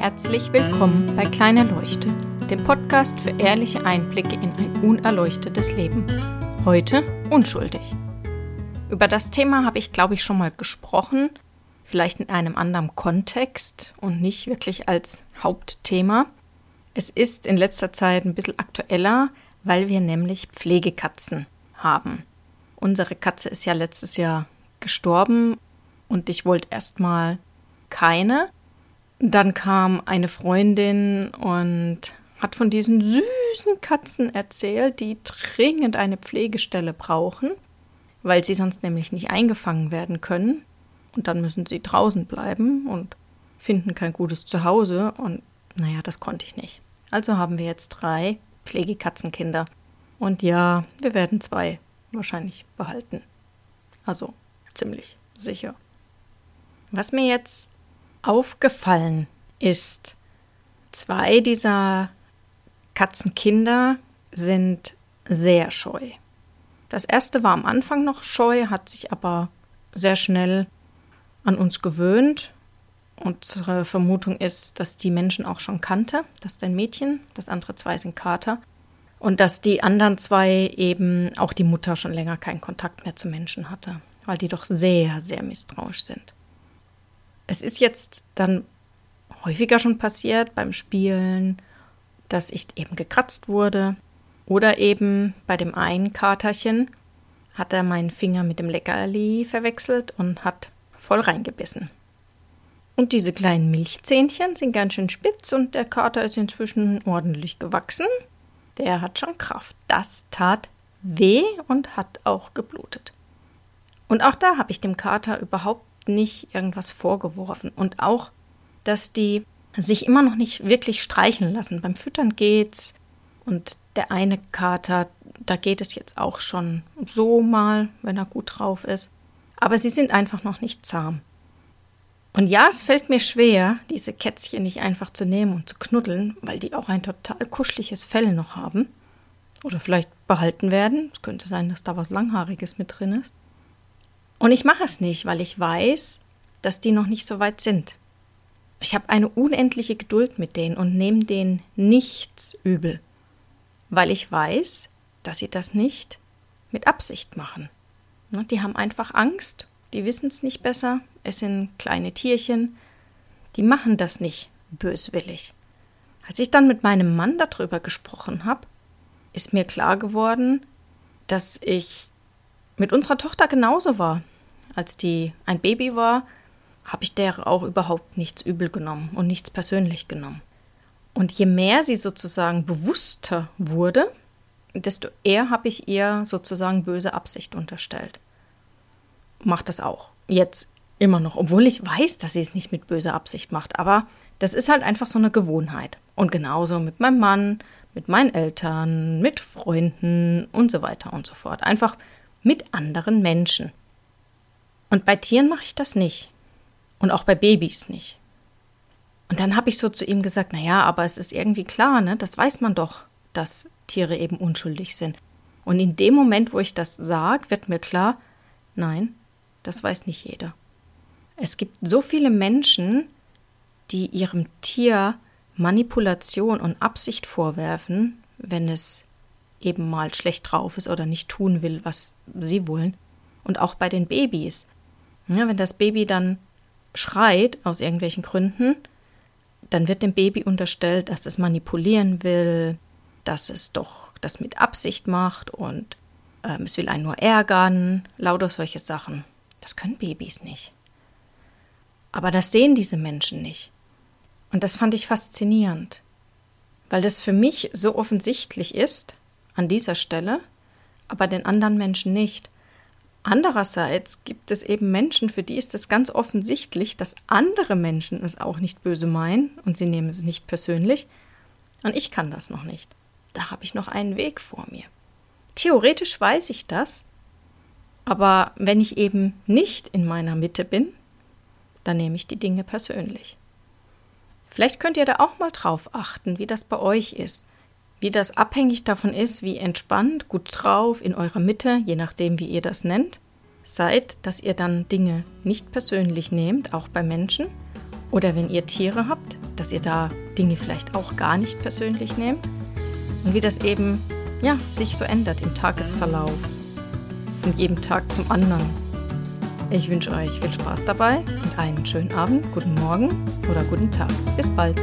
Herzlich willkommen bei Kleine Leuchte, dem Podcast für ehrliche Einblicke in ein unerleuchtetes Leben. Heute unschuldig. Über das Thema habe ich, glaube ich, schon mal gesprochen, vielleicht in einem anderen Kontext und nicht wirklich als Hauptthema. Es ist in letzter Zeit ein bisschen aktueller, weil wir nämlich Pflegekatzen haben. Unsere Katze ist ja letztes Jahr gestorben und ich wollte erstmal keine. Dann kam eine Freundin und hat von diesen süßen Katzen erzählt, die dringend eine Pflegestelle brauchen, weil sie sonst nämlich nicht eingefangen werden können. Und dann müssen sie draußen bleiben und finden kein gutes Zuhause. Und naja, das konnte ich nicht. Also haben wir jetzt drei Pflegekatzenkinder. Und ja, wir werden zwei wahrscheinlich behalten. Also ziemlich sicher. Was mir jetzt aufgefallen ist, zwei dieser Katzenkinder sind sehr scheu. Das erste war am Anfang noch scheu, hat sich aber sehr schnell an uns gewöhnt. Unsere Vermutung ist, dass die Menschen auch schon kannte. Das ist ein Mädchen, das andere zwei sind Kater. Und dass die anderen zwei eben auch die Mutter schon länger keinen Kontakt mehr zu Menschen hatte, weil die doch sehr, sehr misstrauisch sind. Es ist jetzt dann häufiger schon passiert beim Spielen, dass ich eben gekratzt wurde. Oder eben bei dem einen Katerchen hat er meinen Finger mit dem Leckerli verwechselt und hat voll reingebissen. Und diese kleinen Milchzähnchen sind ganz schön spitz und der Kater ist inzwischen ordentlich gewachsen. Der hat schon Kraft. Das tat weh und hat auch geblutet. Und auch da habe ich dem Kater überhaupt nicht irgendwas vorgeworfen. Und auch, dass die sich immer noch nicht wirklich streichen lassen. Beim Füttern geht's. Und der eine Kater, da geht es jetzt auch schon so mal, wenn er gut drauf ist. Aber sie sind einfach noch nicht zahm. Und ja, es fällt mir schwer, diese Kätzchen nicht einfach zu nehmen und zu knuddeln, weil die auch ein total kuscheliges Fell noch haben. Oder vielleicht behalten werden. Es könnte sein, dass da was Langhaariges mit drin ist. Und ich mache es nicht, weil ich weiß, dass die noch nicht so weit sind. Ich habe eine unendliche Geduld mit denen und nehme denen nichts übel, weil ich weiß, dass sie das nicht mit Absicht machen. Ne, die haben einfach Angst, die wissen es nicht besser, es sind kleine Tierchen, die machen das nicht böswillig. Als ich dann mit meinem Mann darüber gesprochen habe, ist mir klar geworden, dass ich mit unserer Tochter genauso war. Als die ein Baby war, habe ich der auch überhaupt nichts übel genommen und nichts persönlich genommen. Und je mehr sie sozusagen bewusster wurde, desto eher habe ich ihr sozusagen böse Absicht unterstellt. Macht das auch. Jetzt immer noch, obwohl ich weiß, dass sie es nicht mit böser Absicht macht. Aber das ist halt einfach so eine Gewohnheit. Und genauso mit meinem Mann, mit meinen Eltern, mit Freunden und so weiter und so fort. Einfach mit anderen Menschen. Und bei Tieren mache ich das nicht. Und auch bei Babys nicht. Und dann habe ich so zu ihm gesagt, naja, aber es ist irgendwie klar, ne? Das weiß man doch, dass Tiere eben unschuldig sind. Und in dem Moment, wo ich das sage, wird mir klar, nein, das weiß nicht jeder. Es gibt so viele Menschen, die ihrem Tier Manipulation und Absicht vorwerfen, wenn es eben mal schlecht drauf ist oder nicht tun will, was sie wollen. Und auch bei den Babys. Ja, wenn das Baby dann schreit aus irgendwelchen Gründen, dann wird dem Baby unterstellt, dass es manipulieren will, dass es doch das mit Absicht macht und ähm, es will einen nur ärgern, lauter solche Sachen. Das können Babys nicht. Aber das sehen diese Menschen nicht. Und das fand ich faszinierend, weil das für mich so offensichtlich ist an dieser Stelle, aber den anderen Menschen nicht. Andererseits gibt es eben Menschen, für die ist es ganz offensichtlich, dass andere Menschen es auch nicht böse meinen und sie nehmen es nicht persönlich. Und ich kann das noch nicht. Da habe ich noch einen Weg vor mir. Theoretisch weiß ich das, aber wenn ich eben nicht in meiner Mitte bin, dann nehme ich die Dinge persönlich. Vielleicht könnt ihr da auch mal drauf achten, wie das bei euch ist wie das abhängig davon ist, wie entspannt, gut drauf, in eurer Mitte, je nachdem, wie ihr das nennt, seid, dass ihr dann Dinge nicht persönlich nehmt, auch bei Menschen, Oder wenn ihr Tiere habt, dass ihr da Dinge vielleicht auch gar nicht persönlich nehmt. Und wie das eben ja, sich so ändert im Tagesverlauf. Von jedem Tag zum anderen. Ich wünsche euch viel Spaß dabei und einen schönen Abend, guten Morgen oder guten Tag. Bis bald.